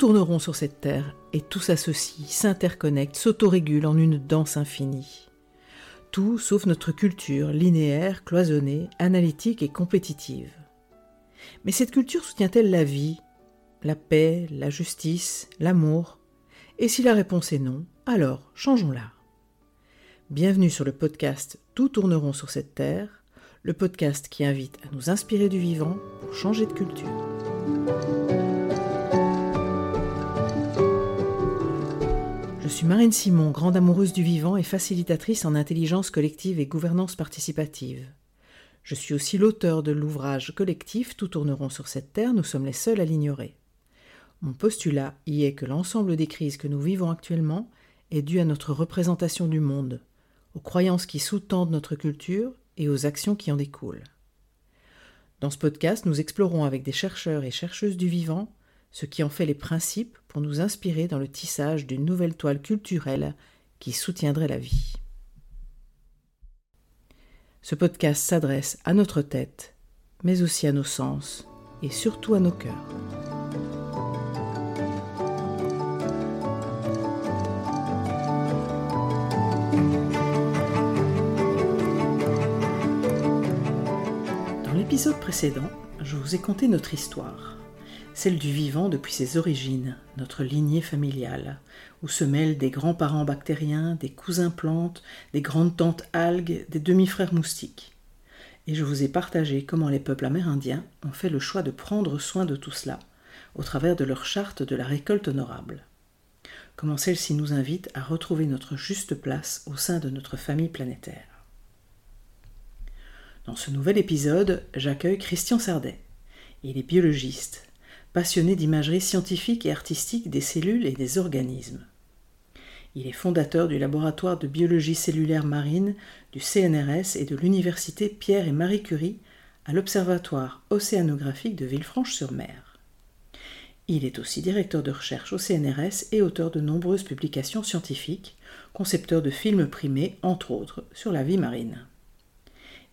Tout tourne rond sur cette terre et tout s'associe, s'interconnecte, s'autorégule en une danse infinie. Tout sauf notre culture linéaire, cloisonnée, analytique et compétitive. Mais cette culture soutient-elle la vie, la paix, la justice, l'amour? Et si la réponse est non, alors changeons-la. Bienvenue sur le podcast Tout tourneront sur cette terre, le podcast qui invite à nous inspirer du vivant pour changer de culture. Suis Marine Simon, grande amoureuse du vivant et facilitatrice en intelligence collective et gouvernance participative. Je suis aussi l'auteur de l'ouvrage collectif Tout tourneront sur cette terre, nous sommes les seuls à l'ignorer. Mon postulat y est que l'ensemble des crises que nous vivons actuellement est dû à notre représentation du monde, aux croyances qui sous-tendent notre culture et aux actions qui en découlent. Dans ce podcast, nous explorons avec des chercheurs et chercheuses du vivant ce qui en fait les principes pour nous inspirer dans le tissage d'une nouvelle toile culturelle qui soutiendrait la vie. Ce podcast s'adresse à notre tête, mais aussi à nos sens et surtout à nos cœurs. Dans l'épisode précédent, je vous ai conté notre histoire, celle du vivant depuis ses origines, notre lignée familiale, où se mêlent des grands-parents bactériens, des cousins plantes, des grandes-tantes algues, des demi-frères moustiques. Et je vous ai partagé comment les peuples amérindiens ont fait le choix de prendre soin de tout cela, au travers de leur charte de la récolte honorable. Comment celle-ci nous invite à retrouver notre juste place au sein de notre famille planétaire. Dans ce nouvel épisode, j'accueille Christian Sardet. Il est biologiste, passionné d'imagerie scientifique et artistique des cellules et des organismes. Il est fondateur du laboratoire de biologie cellulaire marine du CNRS et de l'université Pierre et Marie Curie à l'Observatoire océanographique de Villefranche-sur-Mer. Il est aussi directeur de recherche au CNRS et auteur de nombreuses publications scientifiques, concepteur de films primés, entre autres, sur la vie marine.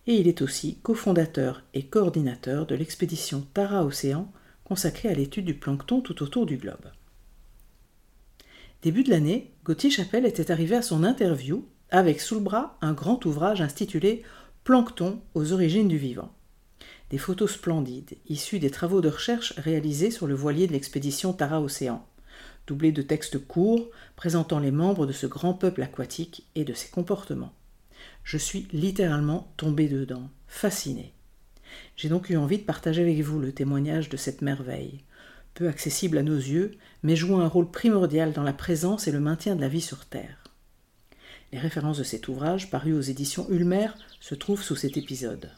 Et il est aussi cofondateur et coordinateur de l'expédition Tara Océan consacrée à l'étude du plancton tout autour du globe. Début de l'année, Gauthier Chapelle était arrivé à son interview avec sous le bras un grand ouvrage intitulé Plancton aux origines du vivant. Des photos splendides, issues des travaux de recherche réalisés sur le voilier de l'expédition Tara Océan, doublées de textes courts présentant les membres de ce grand peuple aquatique et de ses comportements. Je suis littéralement tombé dedans, fasciné. J'ai donc eu envie de partager avec vous le témoignage de cette merveille, peu accessible à nos yeux, mais jouant un rôle primordial dans la présence et le maintien de la vie sur Terre. Les références de cet ouvrage, paru aux éditions Ulmer, se trouvent sous cet épisode.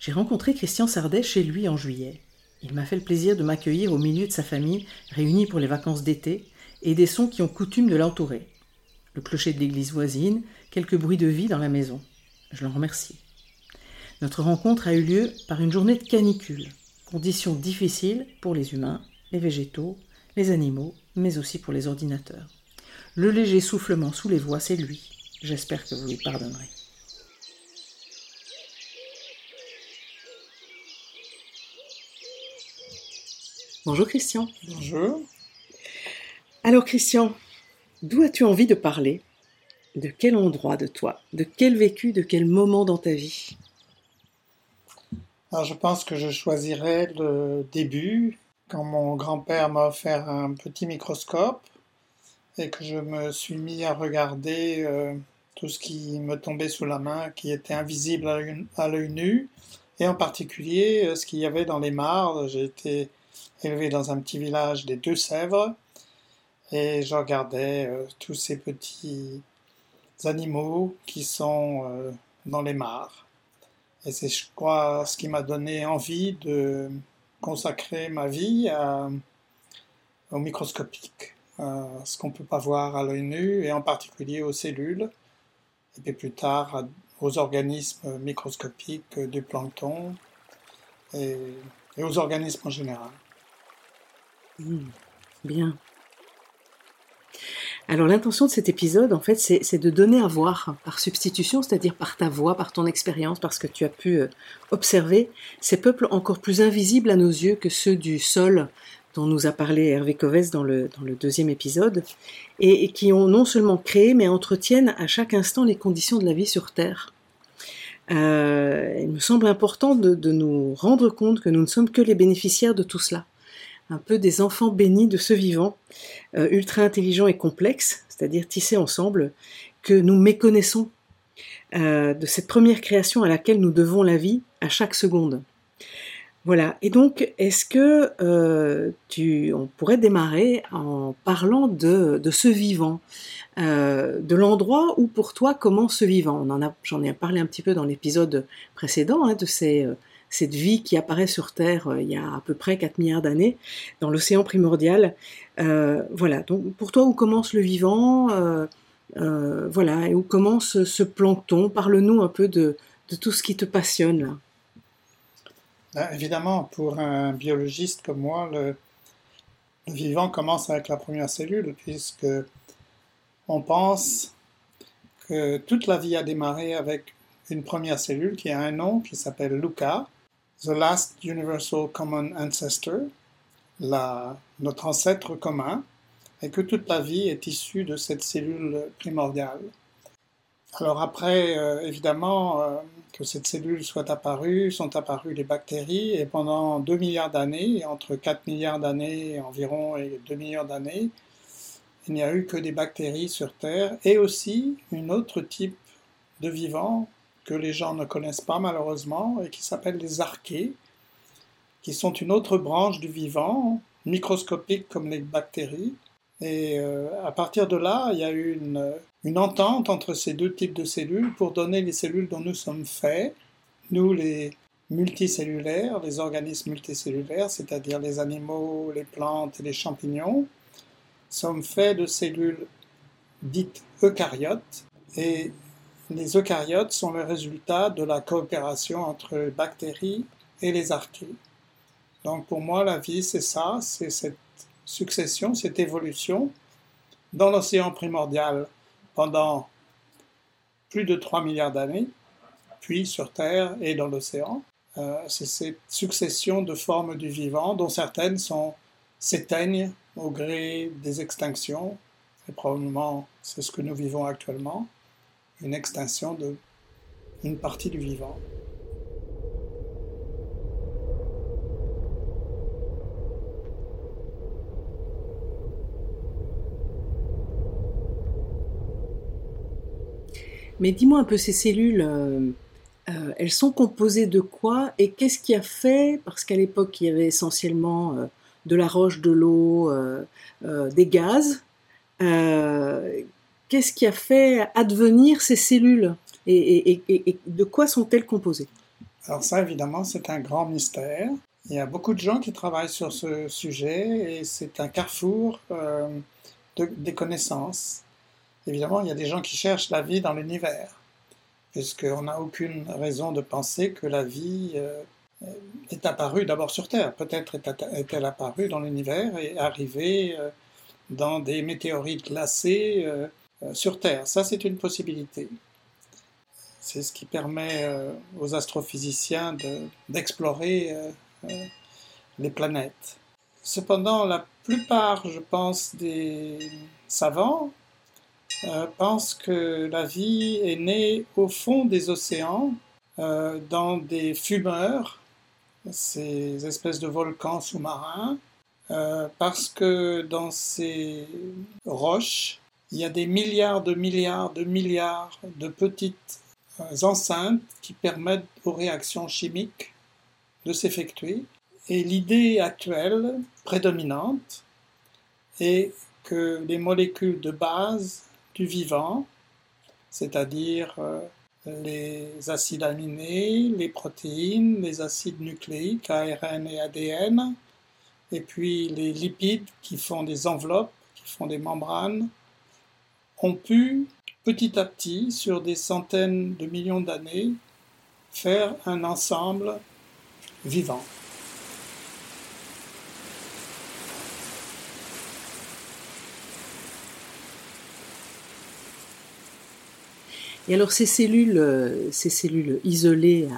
J'ai rencontré Christian Sardet chez lui en juillet. Il m'a fait le plaisir de m'accueillir au milieu de sa famille, réunie pour les vacances d'été, et des sons qui ont coutume de l'entourer. Le clocher de l'église voisine, quelques bruits de vie dans la maison. Je l'en remercie. Notre rencontre a eu lieu par une journée de canicule, conditions difficiles pour les humains, les végétaux, les animaux, mais aussi pour les ordinateurs. Le léger soufflement sous les voies, c'est lui. J'espère que vous lui pardonnerez. Bonjour Christian. Bonjour. Alors Christian, d'où as-tu envie de parler? De quel endroit de toi De quel vécu De quel moment dans ta vie? Alors, je pense que je choisirais le début, quand mon grand-père m'a offert un petit microscope et que je me suis mis à regarder euh, tout ce qui me tombait sous la main, qui était invisible à l'œil nu, et en particulier euh, ce qu'il y avait dans les mares. J'ai été élevé dans un petit village des Deux-Sèvres et je regardais euh, tous ces petits animaux qui sont dans les mares. Et c'est, je crois, ce qui m'a donné envie de consacrer ma vie au microscopique, à ce qu'on ne peut pas voir à l'œil nu, et en particulier aux cellules, et puis plus tard aux organismes microscopiques du plancton et, aux organismes en général. Mmh, bien. Alors l'intention de cet épisode, en fait, c'est de donner à voir par substitution, c'est-à-dire par ta voix, par ton expérience, parce que tu as pu euh, observer ces peuples encore plus invisibles à nos yeux que ceux du sol dont nous a parlé Hervé Covès dans le, deuxième épisode, et, qui ont non seulement créé, mais entretiennent à chaque instant les conditions de la vie sur Terre. Euh, il me semble important de nous rendre compte que nous ne sommes que les bénéficiaires de tout cela un peu des enfants bénis de ce vivant, euh, ultra intelligent et complexe, c'est-à-dire tissé ensemble, que nous méconnaissons euh, de cette première création à laquelle nous devons la vie à chaque seconde. Voilà. Et donc, est-ce que euh, tu, on pourrait démarrer en parlant de, ce vivant, de l'endroit où pour toi commence ce vivant? On en a, j'en ai parlé un petit peu dans l'épisode précédent hein, de ces cette vie qui apparaît sur Terre euh, il y a à peu près 4 milliards d'années, dans l'océan primordial. Euh, voilà, donc pour toi, où commence le vivant euh, Voilà, et où commence ce plancton? Parle-nous un peu de, tout ce qui te passionne là. Ben, évidemment, pour un biologiste comme moi, le, vivant commence avec la première cellule, puisque on pense que toute la vie a démarré avec une première cellule qui a un nom qui s'appelle Luca, The Last Universal Common Ancestor, notre ancêtre commun, et que toute la vie est issue de cette cellule primordiale. Alors après, euh, évidemment, euh, que cette cellule soit apparue, sont apparues les bactéries, et pendant 2 milliards d'années, entre 4 milliards d'années environ et 2 milliards d'années, il n'y a eu que des bactéries sur Terre, et aussi un autre type de vivant que les gens ne connaissent pas malheureusement et qui s'appellent les archées, qui sont une autre branche du vivant, microscopique comme les bactéries. Et euh, à partir de là, il y a eu une, une, entente entre ces deux types de cellules pour donner les cellules dont nous sommes faits, nous les multicellulaires, les organismes multicellulaires, c'est-à-dire les animaux, les plantes et les champignons, sommes faits de cellules dites eucaryotes et les eucaryotes sont le résultat de la coopération entre les bactéries et les archées. Donc pour moi, la vie, c'est ça, c'est cette succession, cette évolution dans l'océan primordial pendant plus de 3 milliards d'années, puis sur Terre et dans l'océan. Euh, c'est cette succession de formes du vivant dont certaines s'éteignent au gré des extinctions, et probablement c'est ce que nous vivons actuellement une extinction de une partie du vivant. Mais dis-moi un peu, ces cellules, euh, euh, elles sont composées de quoi et qu'est-ce qui a fait, parce qu'à l'époque il y avait essentiellement euh, de la roche, de l'eau, des gaz, qu'est-ce qui a fait advenir ces cellules et, de quoi sont-elles composées? Alors ça, évidemment, c'est un grand mystère. Il y a beaucoup de gens qui travaillent sur ce sujet et c'est un carrefour euh, des connaissances. Évidemment, il y a des gens qui cherchent la vie dans l'univers, puisqu'on n'a aucune raison de penser que la vie euh, est apparue d'abord sur Terre. Peut-être est-elle apparue dans l'univers et arrivée euh, dans des météorites glacées sur Terre. Ça, c'est une possibilité. C'est ce qui permet euh, aux astrophysiciens d'explorer euh, les planètes. Cependant, la plupart, je pense, des savants pensent que la vie est née au fond des océans, dans des fumeurs, ces espèces de volcans sous-marins, parce que dans ces roches, il y a des milliards de milliards de milliards de petites euh, enceintes qui permettent aux réactions chimiques de s'effectuer. Et l'idée actuelle, prédominante, est que les molécules de base du vivant, c'est-à-dire euh, les acides aminés, les protéines, les acides nucléiques, ARN et ADN, et puis les lipides qui font des enveloppes, qui font des membranes, ont pu petit à petit, sur des centaines de millions d'années, faire un ensemble vivant. Et alors ces cellules, ces cellules isolées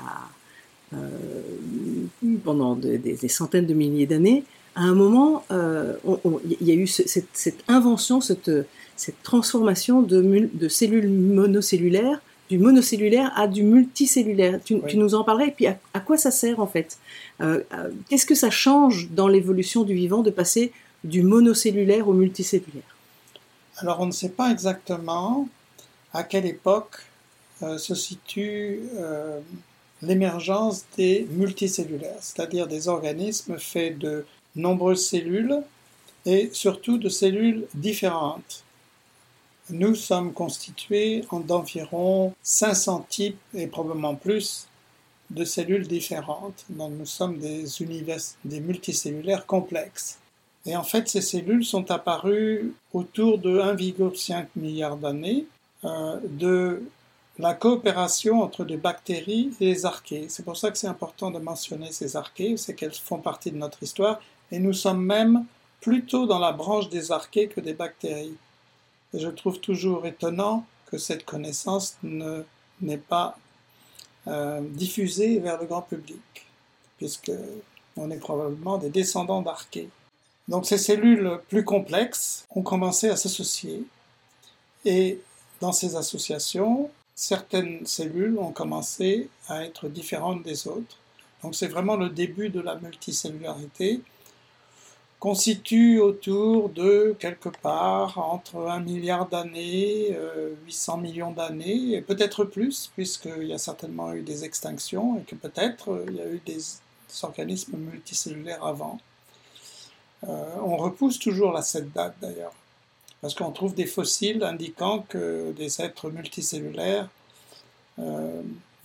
pendant des, centaines de milliers d'années, à un moment, il y a eu cette, invention, cette, cette transformation de, de cellules monocellulaires du monocellulaire à du multicellulaire. Tu, nous en parlerais, et puis à, quoi ça sert en fait? Euh, euh, Qu'est-ce que ça change dans l'évolution du vivant de passer du monocellulaire au multicellulaire? Alors on ne sait pas exactement à quelle époque euh, se situe l'émergence des multicellulaires, c'est-à-dire des organismes faits de nombreuses cellules et surtout de cellules différentes. Nous sommes constitués d'environ 500 types et probablement plus de cellules différentes. Donc nous sommes des, univers, des multicellulaires complexes. Et en fait, ces cellules sont apparues autour de 1,5 milliard d'années euh, de la coopération entre les bactéries et les archées. C'est pour ça que c'est important de mentionner ces archées, c'est qu'elles font partie de notre histoire, et nous sommes même plutôt dans la branche des archées que des bactéries je trouve toujours étonnant que cette connaissance n'est pas euh, diffusée vers le grand public, puisque on est probablement des descendants d'Archée. Donc ces cellules plus complexes ont commencé à s'associer, et dans ces associations, certaines cellules ont commencé à être différentes des autres. Donc c'est vraiment le début de la multicellularité constitue autour de quelque part entre un milliard d'années, 800 euh, millions d'années, et peut-être plus, puisqu'il y a certainement eu des extinctions et que peut-être euh, il y a eu des, organismes multicellulaires avant. Euh, on repousse toujours à cette date d'ailleurs, parce qu'on trouve des fossiles indiquant que des êtres multicellulaires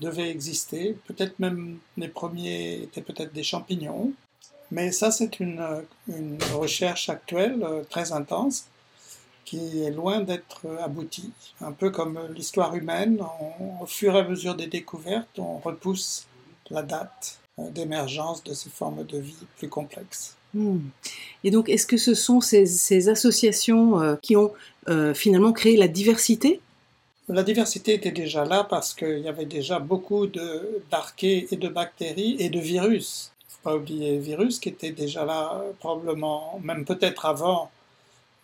devaient exister. Peut-être même les premiers étaient peut-être des champignons, mais ça, c'est une, recherche actuelle euh, très intense qui est loin d'être aboutie. Un peu comme l'histoire humaine, au fur et à mesure des découvertes, on repousse la date euh, d'émergence de ces formes de vie plus complexes. Hmm. Et donc, est-ce que ce sont ces, associations euh, qui ont finalement créé la diversité? La diversité était déjà là parce qu'il y avait déjà beaucoup d'archées et de bactéries et de virus pas oublier virus qui était déjà là probablement, même peut-être avant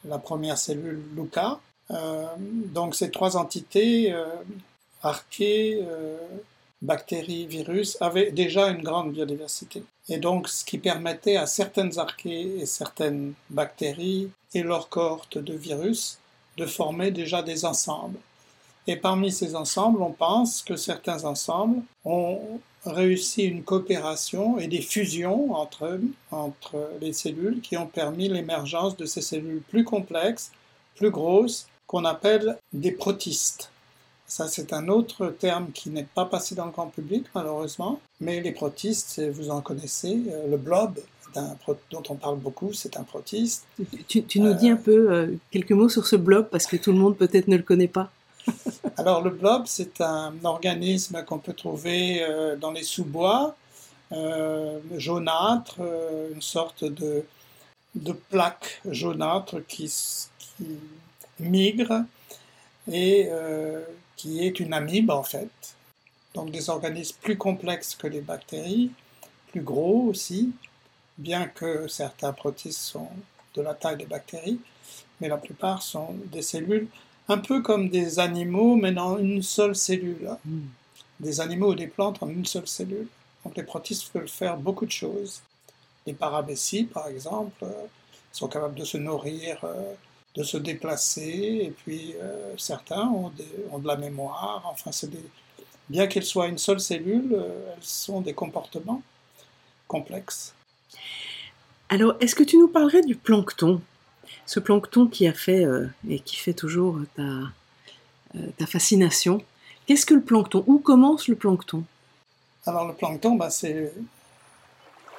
la première cellule Luca. Euh, donc ces trois entités, euh, archées, euh, bactéries, virus, avaient déjà une grande biodiversité. Et donc ce qui permettait à certaines archées et certaines bactéries et leurs cohortes de virus de former déjà des ensembles. Et parmi ces ensembles, on pense que certains ensembles ont réussi une coopération et des fusions entre, entre les cellules qui ont permis l'émergence de ces cellules plus complexes, plus grosses, qu'on appelle des protistes. Ça, c'est un autre terme qui n'est pas passé dans le grand public, malheureusement. Mais les protistes, vous en connaissez, euh, le blob, dont on parle beaucoup, c'est un protiste. Tu, nous dis un peu euh, quelques mots sur ce blob, parce que tout le monde peut-être ne le connaît pas. Alors le blob, c'est un organisme qu'on peut trouver euh, dans les sous-bois, euh, jaunâtre, euh, une sorte de, plaque jaunâtre qui, migre et qui est une amibe en fait. Donc des organismes plus complexes que les bactéries, plus gros aussi, bien que certains protistes sont de la taille des bactéries, mais la plupart sont des cellules un peu comme des animaux, mais dans une seule cellule. Hmm. Des animaux ou des plantes en une seule cellule. Donc les protistes peuvent faire beaucoup de choses. Les parabécies, par exemple, euh, sont capables de se nourrir, euh, de se déplacer, et puis euh, certains ont, de la mémoire. Enfin, bien qu'elles soient une seule cellule, elles sont des comportements complexes. Alors, est-ce que tu nous parlerais du plancton? Ce plancton qui a fait euh, et qui fait toujours ta, euh, ta fascination. Qu'est-ce que le plancton? Où commence le plancton? Alors le plancton, bah, c'est,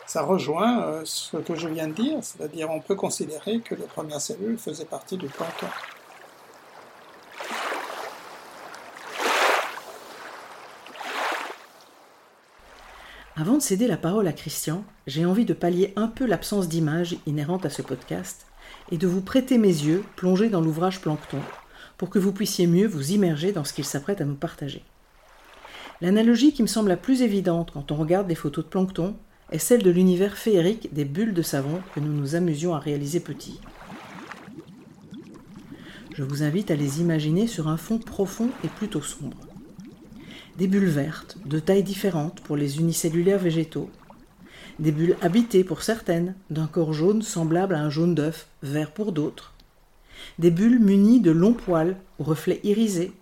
ça rejoint euh, ce que je viens de dire, c'est-à-dire on peut considérer que les premières cellules faisaient partie du plancton. Avant de céder la parole à Christian, j'ai envie de pallier un peu l'absence d'image inhérente à ce podcast et de vous prêter mes yeux plongés dans l'ouvrage Plancton, pour que vous puissiez mieux vous immerger dans ce qu'il s'apprête à nous partager. L'analogie qui me semble la plus évidente quand on regarde des photos de plancton est celle de l'univers féerique des bulles de savon que nous nous amusions à réaliser petits. Je vous invite à les imaginer sur un fond profond et plutôt sombre. Des bulles vertes, de tailles différentes pour les unicellulaires végétaux, des bulles habitées pour certaines, d'un corps jaune semblable à un jaune d'œuf, vert pour d'autres, des bulles munies de longs poils aux reflets irisés,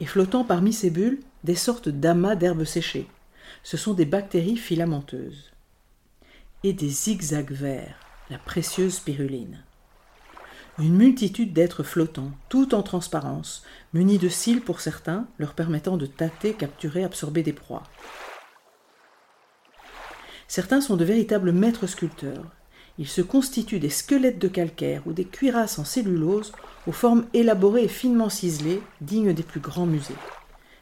et flottant parmi ces bulles des sortes d'amas d'herbes séchées. Ce sont des bactéries filamenteuses. Et des zigzags verts, la précieuse spiruline. Une multitude d'êtres flottants, tout en transparence, munis de cils pour certains, leur permettant de tâter, capturer, absorber des proies. Certains sont de véritables maîtres sculpteurs. Ils se constituent des squelettes de calcaire ou des cuirasses en cellulose aux formes élaborées et finement ciselées, dignes des plus grands musées.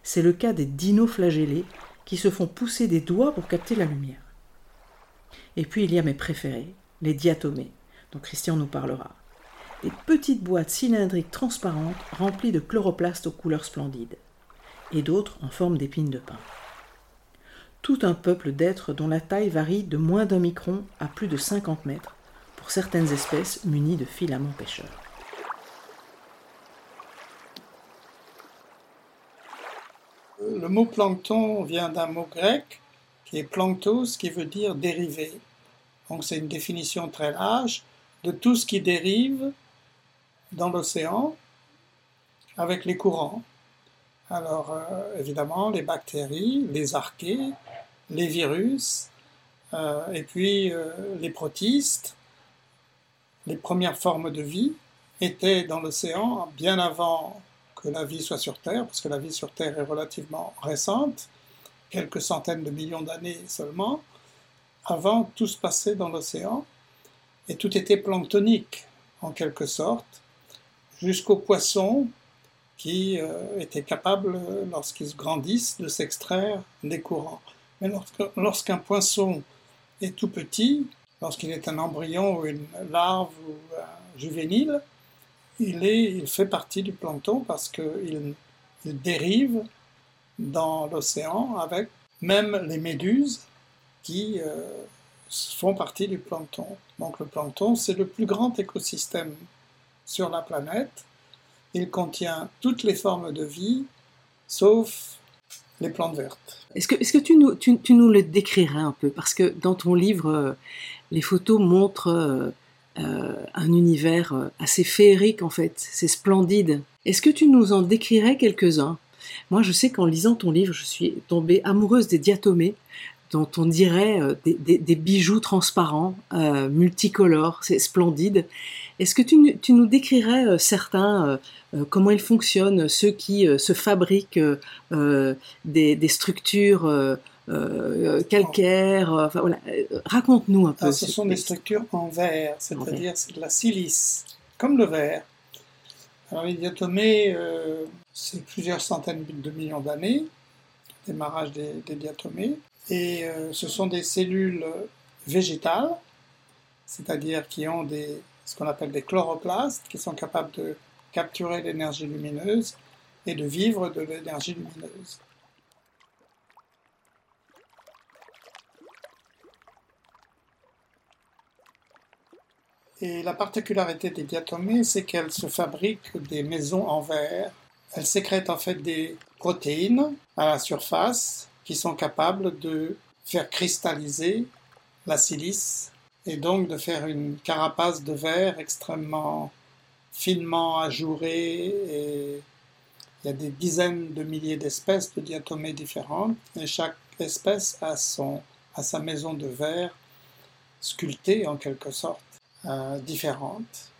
C'est le cas des dinos flagellés qui se font pousser des doigts pour capter la lumière. Et puis il y a mes préférés, les diatomées, dont Christian nous parlera. Des petites boîtes cylindriques transparentes remplies de chloroplastes aux couleurs splendides, et d'autres en forme d'épines de pin tout un peuple d'êtres dont la taille varie de moins d'un micron à plus de 50 mètres, pour certaines espèces munies de filaments pêcheurs. Le mot plancton vient d'un mot grec qui est planctos, qui veut dire dérivé. Donc c'est une définition très large de tout ce qui dérive dans l'océan avec les courants. Alors euh, évidemment les bactéries, les archées, les virus, euh, et puis euh, les protistes, les premières formes de vie étaient dans l'océan bien avant que la vie soit sur Terre, parce que la vie sur Terre est relativement récente, quelques centaines de millions d'années seulement. Avant, tout se passait dans l'océan, et tout était planctonique, en quelque sorte, jusqu'aux poissons qui euh, étaient capables, lorsqu'ils grandissent, de s'extraire des courants. Mais lorsqu'un poisson est tout petit, lorsqu'il est un embryon ou une larve ou un juvénile, il, est, il fait partie du plancton parce qu'il il dérive dans l'océan avec même les méduses qui euh, font partie du plancton. Donc le plancton, c'est le plus grand écosystème sur la planète. Il contient toutes les formes de vie, sauf les plantes vertes. Est-ce que, est que tu, nous, tu, nous le décrirais un peu? Parce que dans ton livre, euh, les photos montrent euh, euh, un univers assez féerique en fait, c'est splendide. Est-ce que tu nous en décrirais quelques-uns? Moi je sais qu'en lisant ton livre, je suis tombée amoureuse des diatomées dont on dirait des, bijoux transparents, multicolores, c'est splendide. Est-ce que tu, tu, nous décrirais certains euh, comment ils fonctionnent, ceux qui euh, se fabriquent euh, des, structures calcaires. raconte-nous un peu. ce sont des structures en verre, c'est-à-dire c'est de la silice, comme le verre. Alors les diatomées, c'est plusieurs centaines de millions d'années, démarrage des, des, diatomées, et ce sont des cellules végétales, c'est-à-dire qui ont des, ce qu'on appelle des chloroplastes, qui sont capables de capturer l'énergie lumineuse et de vivre de l'énergie lumineuse. Et la particularité des diatomées, c'est qu'elles se fabriquent des maisons en verre. Elles sécrètent en fait des protéines à la surface qui sont capables de faire cristalliser la silice et donc de faire une carapace de verre extrêmement finement ajouré et il y a des dizaines de milliers d'espèces de diatomées différentes et chaque espèce a, son, a sa maison de verre sculptée en quelque sorte, euh, différente.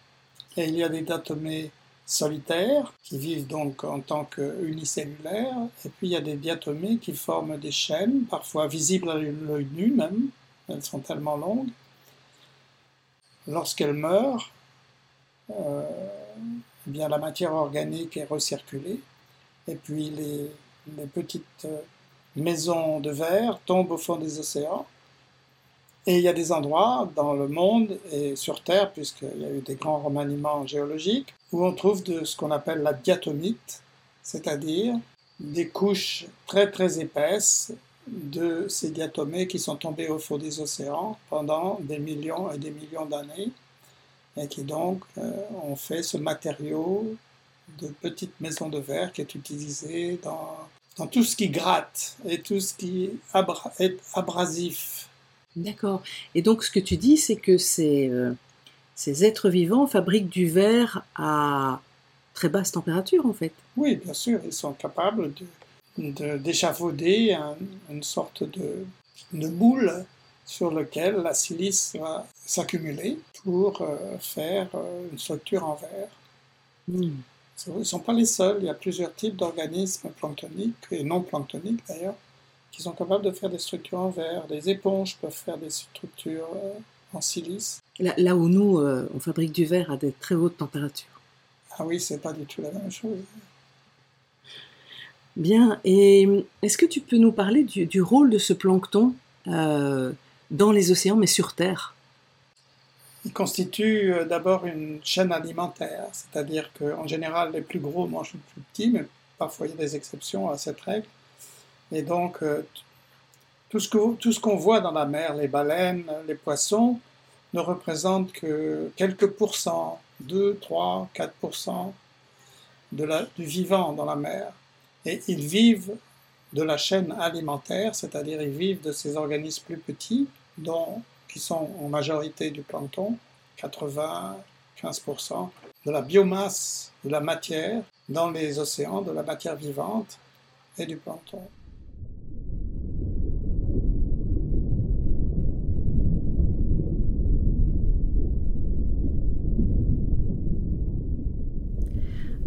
Et il y a des diatomées solitaires qui vivent donc en tant qu'unicellulaires et puis il y a des diatomées qui forment des chaînes, parfois visibles à l'œil nu même, elles sont tellement longues. Lorsqu'elles meurent, euh, eh la matière organique est recirculée et puis les, petites euh, maisons de verre tombent au fond des océans. Et il y a des endroits dans le monde et sur Terre, puisqu'il y a eu des grands remaniements géologiques, où on trouve de ce qu'on appelle la diatomite, c'est-à-dire des couches très très épaisses de ces diatomées qui sont tombées au fond des océans pendant des millions et des millions d'années et qui donc euh, ont fait ce matériau de petites maisons de verre qui est utilisé dans, dans tout ce qui gratte et tout ce qui est abrasif D'accord. Et donc ce que tu dis, c'est que ces, euh, ces êtres vivants fabriquent du verre à très basse température, en fait. Oui, bien sûr, ils sont capables d'échafauder de, une sorte de, de moule sur lequel la silice va s'accumuler pour euh, faire euh, une structure en verre. Hmm. Ils ne sont pas les seuls, il y a plusieurs types d'organismes planctoniques et non planctoniques d'ailleurs qui sont capables de faire des structures en verre. Des éponges peuvent faire des structures euh, en silice. Là, où nous, euh, on fabrique du verre à des très hautes températures. Ah oui, c'est pas du tout la même chose. Bien, et est-ce que tu peux nous parler du, rôle de ce plancton euh, dans les océans, mais sur Terre? Il constitue d'abord une chaîne alimentaire, c'est-à-dire qu'en général, les plus gros mangent les plus petits, mais parfois il y a des exceptions à cette règle. Et donc, euh, tout ce qu'on voit dans la mer, les baleines, les poissons, ne représentent que quelques pourcents, 2, 3, 4 de du vivant dans la mer. Et ils vivent de la chaîne alimentaire, c'est-à-dire ils vivent de ces organismes plus petits, qui sont en majorité du plancton, 80, 15%, de la biomasse, de la matière dans les océans, de la matière vivante et du plancton.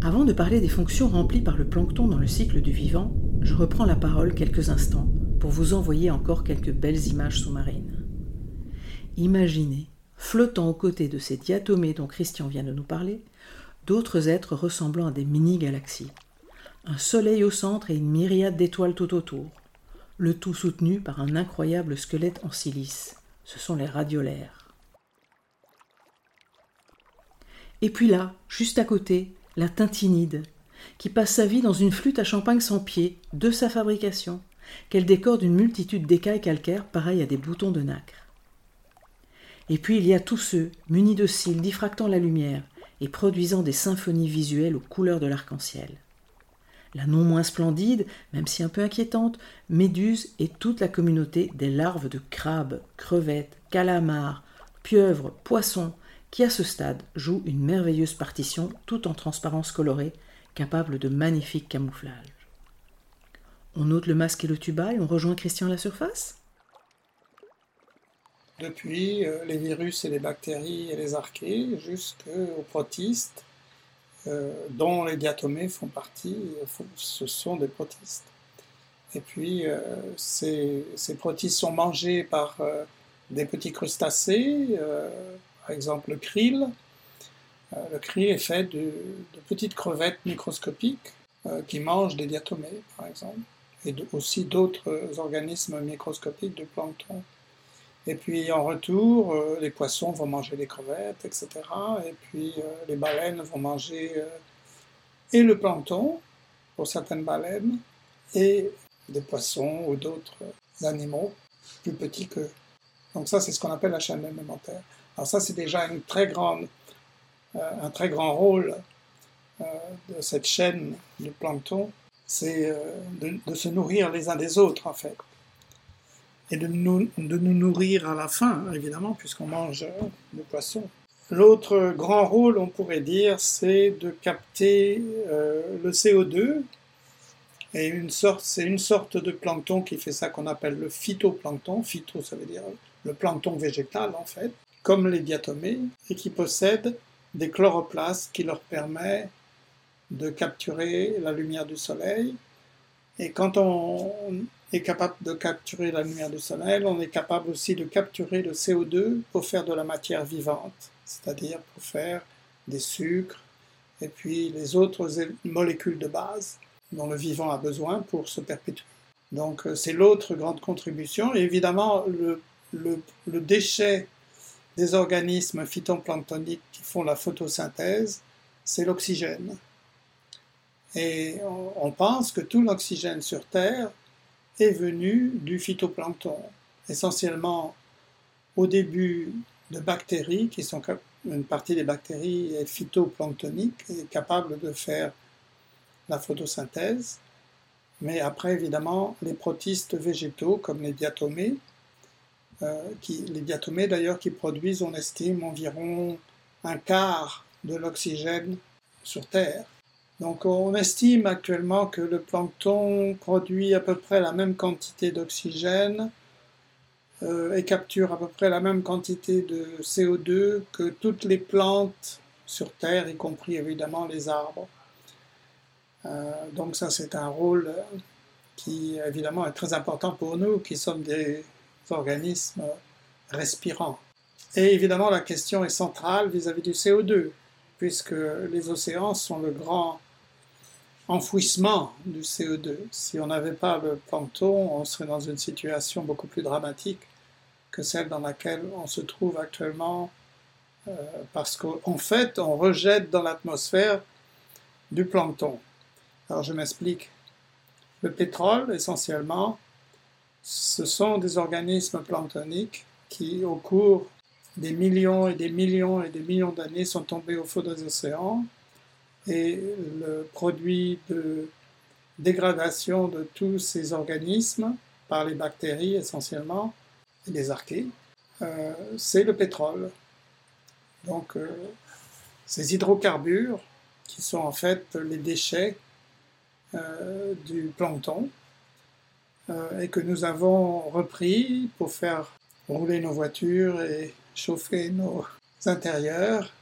Avant de parler des fonctions remplies par le plancton dans le cycle du vivant, je reprends la parole quelques instants pour vous envoyer encore quelques belles images sous-marines. Imaginez, flottant aux côtés de ces diatomées dont Christian vient de nous parler, d'autres êtres ressemblant à des mini-galaxies. Un soleil au centre et une myriade d'étoiles tout autour, le tout soutenu par un incroyable squelette en silice. Ce sont les radiolaires. Et puis là, juste à côté, la tintinide, qui passe sa vie dans une flûte à champagne sans pied, de sa fabrication, qu'elle décore d'une multitude d'écailles calcaires pareilles à des boutons de nacre. Et puis il y a tous ceux, munis de cils, diffractant la lumière et produisant des symphonies visuelles aux couleurs de l'arc-en-ciel. La non moins splendide, même si un peu inquiétante, Méduse et toute la communauté des larves de crabes, crevettes, calamars, pieuvres, poissons, qui à ce stade joue une merveilleuse partition tout en transparence colorée, capable de magnifiques camouflages. On ôte le masque et le tuba et on rejoint Christian à la surface? Depuis euh, les virus et les bactéries et les archées jusqu'aux protistes, euh, dont les diatomées font partie, ce sont des protistes. Et puis euh, ces, ces, protistes sont mangés par des petits crustacés par exemple le krill. Euh, le krill est fait de, petites crevettes microscopiques euh, qui mangent des diatomées, par exemple, et aussi d'autres organismes microscopiques de plancton. Et puis en retour, euh, les poissons vont manger les crevettes, etc. Et puis les baleines vont manger et le plancton, pour certaines baleines, et des poissons ou d'autres animaux plus petits qu'eux. Donc ça, c'est ce qu'on appelle la chaîne alimentaire. Alors ça, c'est déjà une très grande, euh, un très grand rôle euh, de cette chaîne de plancton, c'est euh, de, se nourrir les uns des autres, en fait. Et de nous, de nous nourrir à la fin, évidemment, puisqu'on mange du poisson. L'autre grand rôle, on pourrait dire, c'est de capter le CO2. Et une sorte, c'est une sorte de plancton qui fait ça qu'on appelle le phytoplancton. Phyto, ça veut dire le plancton végétal, en fait comme les diatomées, et qui possèdent des chloroplastes qui leur permettent de capturer la lumière du soleil. Et quand on est capable de capturer la lumière du soleil, on est capable aussi de capturer le CO2 pour faire de la matière vivante, c'est-à-dire pour faire des sucres et puis les autres molécules de base dont le vivant a besoin pour se perpétuer. Donc euh, c'est l'autre grande contribution. Et évidemment, le le, déchet des organismes phytoplanctoniques qui font la photosynthèse, c'est l'oxygène. Et on pense que tout l'oxygène sur Terre est venu du phytoplancton, essentiellement au début de bactéries qui sont une partie des bactéries est phytoplanctonique et capable de faire la photosynthèse. Mais après, évidemment, les protistes végétaux, comme les diatomées, qui, les diatomées d'ailleurs qui produisent, on estime, environ un quart de l'oxygène sur Terre. Donc on estime actuellement que le plancton produit à peu près la même quantité d'oxygène euh, et capture à peu près la même quantité de CO2 que toutes les plantes sur Terre, y compris évidemment les arbres. Euh, donc ça c'est un rôle qui évidemment est très important pour nous qui sommes des organismes respirants. Et évidemment la question est centrale vis-à-vis -vis du CO2, puisque les océans sont le grand enfouissement du CO2. Si on n'avait pas le plancton, on serait dans une situation beaucoup plus dramatique que celle dans laquelle on se trouve actuellement, euh, parce qu'en fait, on rejette dans l'atmosphère du plancton. Alors je m'explique. Le pétrole, essentiellement, ce sont des organismes planctoniques qui, au cours des millions et des millions et des millions d'années, sont tombés au fond des océans et le produit de dégradation de tous ces organismes par les bactéries essentiellement et les archées, euh, c'est le pétrole. Donc euh, ces hydrocarbures qui sont en fait les déchets euh, du plancton et que nous avons repris pour faire rouler nos voitures et chauffer nos intérieurs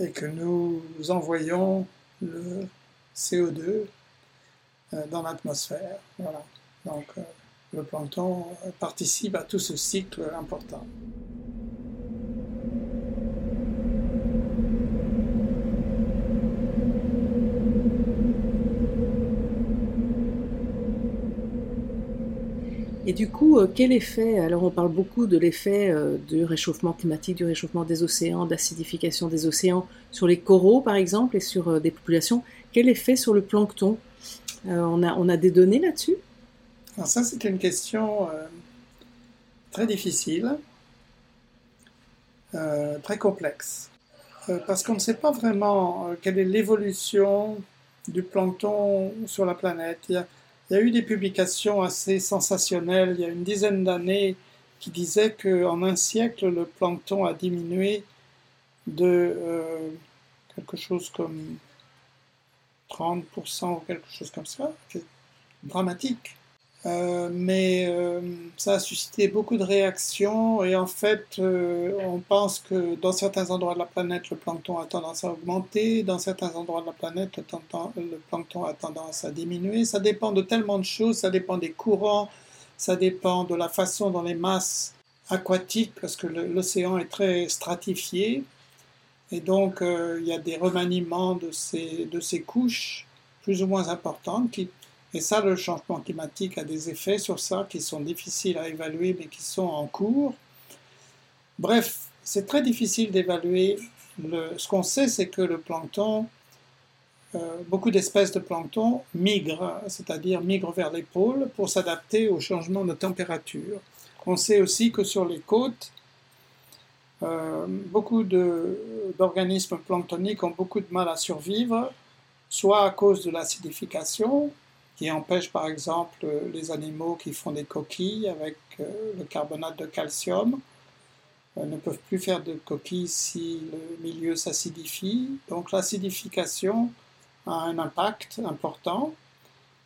et que nous envoyons le CO2 euh, dans l'atmosphère. Voilà. Donc euh, le plancton participe à tout ce cycle important. Et du coup, euh, quel effet Alors, on parle beaucoup de l'effet euh, du réchauffement climatique, du réchauffement des océans, d'acidification des océans sur les coraux, par exemple, et sur euh, des populations. Quel effet sur le plancton? On, a, on a des données là-dessus? Alors, ça, c'est une question très difficile, très complexe, parce qu'on ne sait pas vraiment quelle est l'évolution du plancton sur la planète. Il y a, il y a eu des publications assez sensationnelles il y a une dizaine d'années qui disaient qu'en un siècle, le plancton a diminué de euh, quelque chose comme 30% ou quelque chose comme ça. C'est dramatique. Euh, mais euh, ça a suscité beaucoup de réactions et en fait, euh, on pense que dans certains endroits de la planète, le plancton a tendance à augmenter, dans certains endroits de la planète, le, plancton a tendance à diminuer. Ça dépend de tellement de choses, ça dépend des courants, ça dépend de la façon dont les masses aquatiques, parce que l'océan est très stratifié, et donc il y a des remaniements de ces, de ces couches plus ou moins importantes qui et ça, le changement climatique a des effets sur ça qui sont difficiles à évaluer, mais qui sont en cours. Bref, c'est très difficile d'évaluer. Ce qu'on sait, c'est que le plancton, euh, beaucoup d'espèces de plancton migrent, c'est-à-dire migrent vers les pôles pour s'adapter au changement de température. On sait aussi que sur les côtes, euh, beaucoup d'organismes planctoniques ont beaucoup de mal à survivre, soit à cause de l'acidification, qui empêche par exemple les animaux qui font des coquilles avec euh, le carbonate de calcium euh, ne peuvent plus faire de coquilles si le milieu s'acidifie. Donc l'acidification a un impact important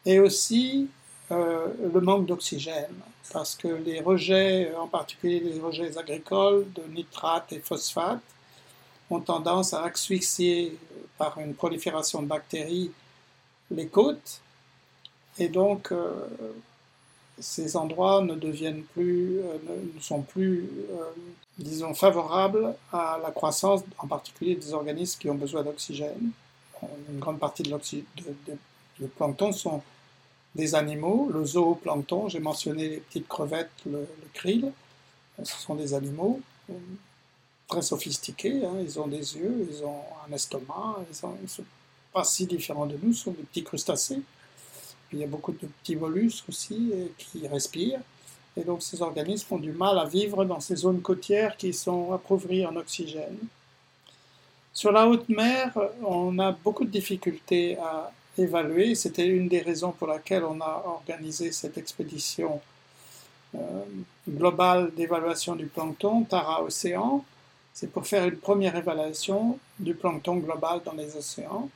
et aussi euh, le manque d'oxygène parce que les rejets, en particulier les rejets agricoles de nitrates et phosphates, ont tendance à asphyxier par une prolifération de bactéries les côtes et donc, euh, ces endroits ne deviennent plus, euh, ne sont plus, euh, disons, favorables à la croissance, en particulier des organismes qui ont besoin d'oxygène. Une grande partie de, de, plancton sont des animaux, le zooplancton, j'ai mentionné les petites crevettes, le, krill, Ce sont des animaux très sophistiqués, hein. ils ont des yeux, ils ont un estomac, ils ne sont pas si différents de nous, ce sont des petits crustacés. Il y a beaucoup de petits mollusques aussi qui respirent. Et donc ces organismes ont du mal à vivre dans ces zones côtières qui sont appauvries en oxygène. Sur la haute mer, on a beaucoup de difficultés à évaluer. C'était une des raisons pour laquelle on a organisé cette expédition euh, globale d'évaluation du plancton, Tara Océan. C'est pour faire une première évaluation du plancton global dans les océans,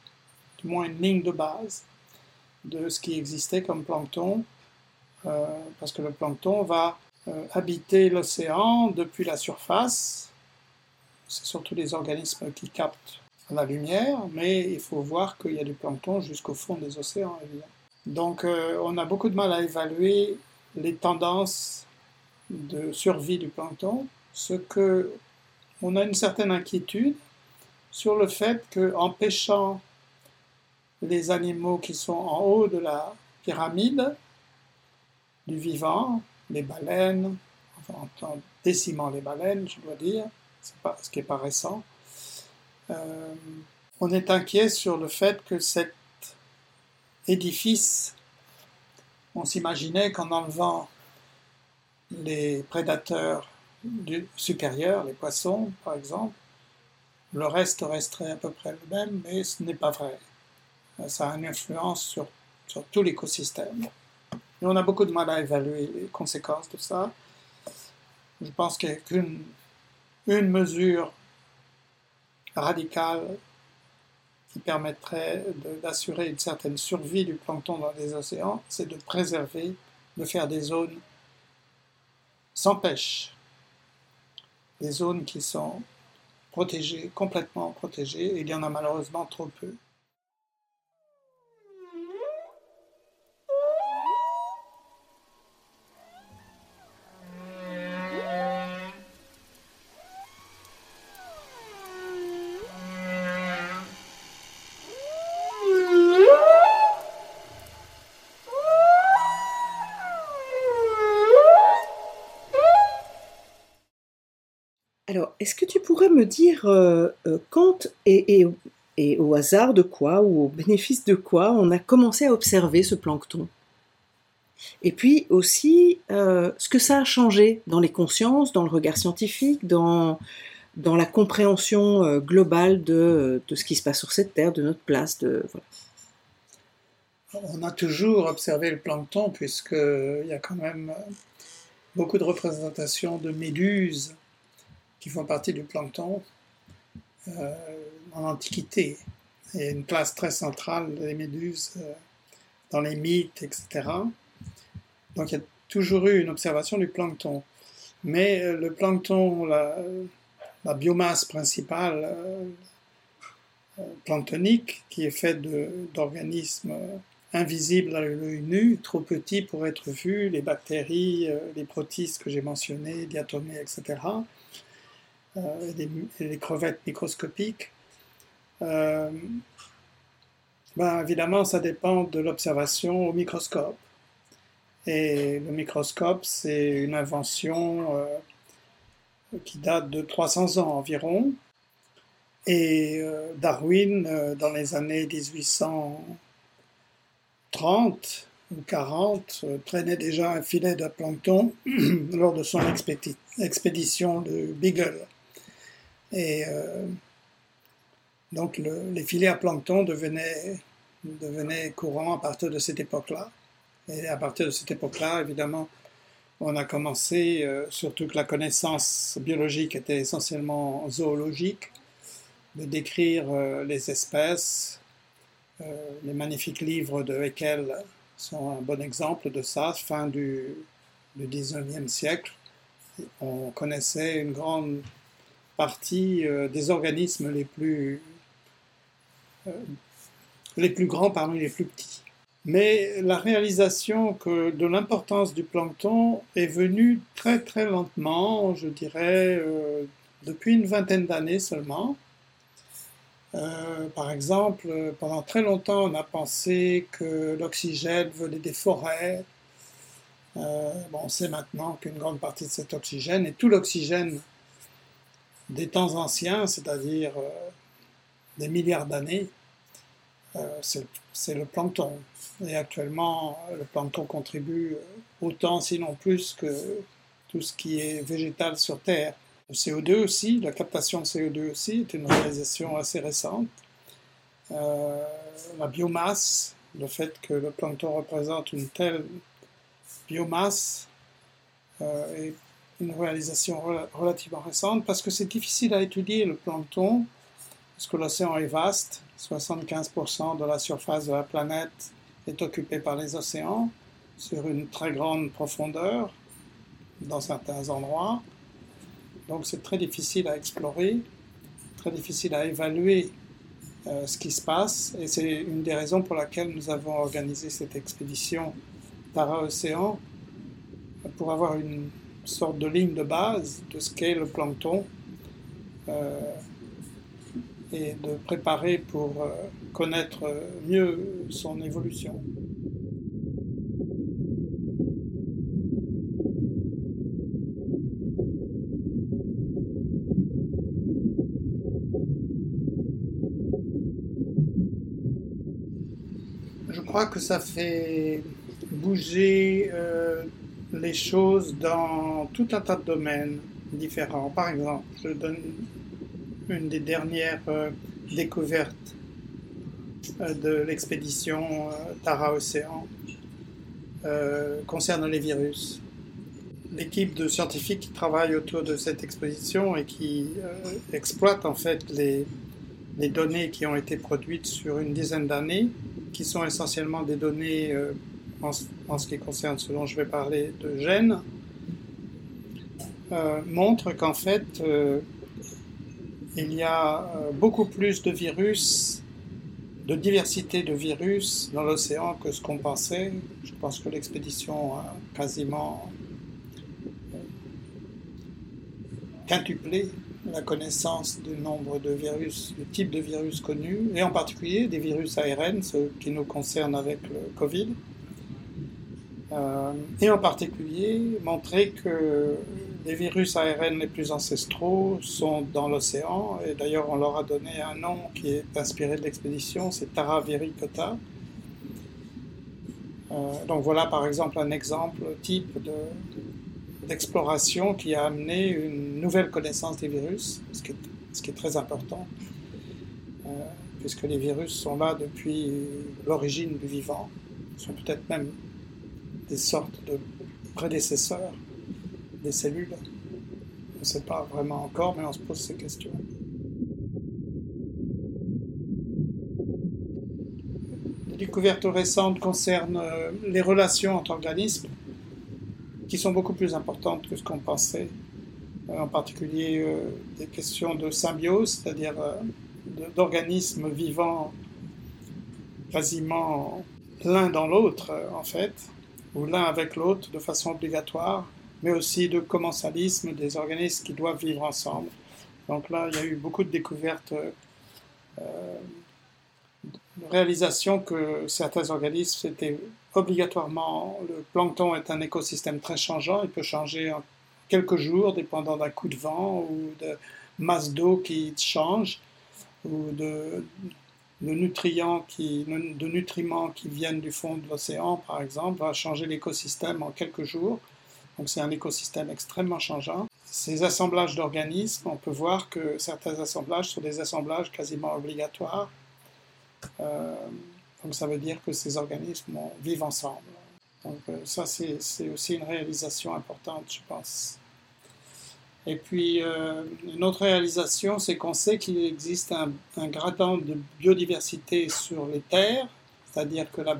du moins une ligne de base de ce qui existait comme plancton, euh, parce que le plancton va euh, habiter l'océan depuis la surface c'est surtout des organismes qui captent la lumière, mais il faut voir qu'il y a du plancton jusqu'au fond des océans. Donc euh, on a beaucoup de mal à évaluer les tendances de survie du plancton, ce que on a une certaine inquiétude sur le fait qu'en pêchant les animaux qui sont en haut de la pyramide du vivant, les baleines, en décimant les baleines, je dois dire, ce qui n'est pas récent. Euh, on est inquiet sur le fait que cet édifice, on s'imaginait qu'en enlevant les prédateurs supérieurs, les poissons par exemple, le reste resterait à peu près le même, mais ce n'est pas vrai. Ça a une influence sur, sur tout l'écosystème. Et on a beaucoup de mal à évaluer les conséquences de ça. Je pense qu'une une mesure radicale qui permettrait d'assurer une certaine survie du plancton dans les océans, c'est de préserver, de faire des zones sans pêche, des zones qui sont protégées, complètement protégées, et il y en a malheureusement trop peu. Alors, est-ce que tu pourrais me dire euh, euh, quand et, au hasard de quoi ou au bénéfice de quoi on a commencé à observer ce plancton? Et puis aussi euh, ce que ça a changé dans les consciences, dans le regard scientifique, dans, la compréhension globale de, de, ce qui se passe sur cette terre, de notre place. On a toujours observé le plancton puisqu'il y a quand même beaucoup de représentations de méduses qui font partie du plancton euh, en Antiquité. A une place très centrale des méduses euh, dans les mythes, etc. Donc il y a toujours eu une observation du plancton. Mais euh, le plancton, la, biomasse principale planctonique, qui est faite d'organismes invisibles à l'œil nu, trop petits pour être vus, les bactéries, les protistes que j'ai mentionnés, diatomées, etc., euh, et, des, crevettes microscopiques, euh, ben, évidemment, ça dépend de l'observation au microscope. Et le microscope, c'est une invention euh, qui date de 300 ans environ. Et Darwin, dans les années 1830 ou 40, traînait déjà un filet de plancton lors de son expédition de Beagle. Et euh, donc les filets à plancton devenaient, devenaient courants à partir de cette époque-là. Et à partir de cette époque-là, évidemment, on a commencé, euh, surtout que la connaissance biologique était essentiellement zoologique, de décrire euh, les espèces. les magnifiques livres de Haeckel sont un bon exemple de ça, fin du, du 19e siècle. On connaissait une grande partie euh, des organismes les plus, euh, les plus grands parmi les plus petits. Mais la réalisation que de l'importance du plancton est venue très très lentement, je dirais, euh, depuis une vingtaine d'années seulement. par exemple, pendant très longtemps, on a pensé que l'oxygène venait des forêts, bon, on sait maintenant qu'une grande partie de cet oxygène, et tout l'oxygène des temps anciens, c'est-à-dire euh, des milliards d'années, euh, c'est le plancton. Et actuellement, le plancton contribue autant, sinon plus, que tout ce qui est végétal sur Terre. Le CO2 aussi, la captation de CO2 aussi, est une réalisation assez récente. la biomasse, le fait que le plancton représente une telle biomasse euh, une réalisation relativement récente parce que c'est difficile à étudier le plancton, parce que l'océan est vaste, 75% de la surface de la planète est occupée par les océans sur une très grande profondeur dans certains endroits. Donc c'est très difficile à explorer, très difficile à évaluer euh, ce qui se passe et c'est une des raisons pour laquelle nous avons organisé cette expédition Tara-Océan pour avoir une sorte de ligne de base de ce qu'est le plancton euh, et de préparer pour euh, connaître mieux son évolution. Je crois que ça fait bouger euh, les choses dans tout un tas de domaines différents. Par exemple, je donne une des dernières euh, découvertes euh, de l'expédition Tara Océan concerne les virus. L'équipe de scientifiques qui travaille autour de cette exposition et qui exploite en fait les, les, données qui ont été produites sur une dizaine d'années, qui sont essentiellement des données en, ce qui concerne ce dont je vais parler de gènes, euh, montre qu'en fait, euh, il y a euh, beaucoup plus de virus, de diversité de virus dans l'océan que ce qu'on pensait. Je pense que l'expédition a quasiment quintuplé la connaissance du nombre de virus, du type de virus connus, et en particulier des virus ARN, ceux qui nous concernent avec le Covid. Et en particulier montrer que les virus ARN les plus ancestraux sont dans l'océan, et d'ailleurs on leur a donné un nom qui est inspiré de l'expédition, c'est Taraviricota. Euh, donc voilà par exemple un exemple type d'exploration qui a amené une nouvelle connaissance des virus, ce qui est, très important, euh, puisque les virus sont là depuis l'origine du vivant, sont peut-être même des sortes de prédécesseurs des cellules. On ne sait pas vraiment encore, mais on se pose ces questions. Les découvertes récentes concernent euh, les relations entre organismes, qui sont beaucoup plus importantes que ce qu'on pensait, euh, en particulier euh, des questions de symbiose, c'est-à-dire d'organismes vivants quasiment l'un dans l'autre, en fait, ou l'un avec l'autre de façon obligatoire, mais aussi de commensalisme des organismes qui doivent vivre ensemble. Donc là, il y a eu beaucoup de découvertes, euh, de réalisations que certains organismes, c'était obligatoirement, le plancton est un écosystème très changeant, il peut changer en quelques jours, dépendant d'un coup de vent ou de masse d'eau qui change, ou de, nutriments qui viennent du fond de l'océan, par exemple, va changer l'écosystème en quelques jours. Donc c'est un écosystème extrêmement changeant. Ces assemblages d'organismes, on peut voir que certains assemblages sont des assemblages quasiment obligatoires. Euh, donc ça veut dire que ces organismes vivent ensemble. Donc euh, ça c'est aussi une réalisation importante, je pense. Et puis, euh, une autre réalisation, c'est qu'on sait qu'il existe un, gradient de biodiversité sur les terres, c'est-à-dire que la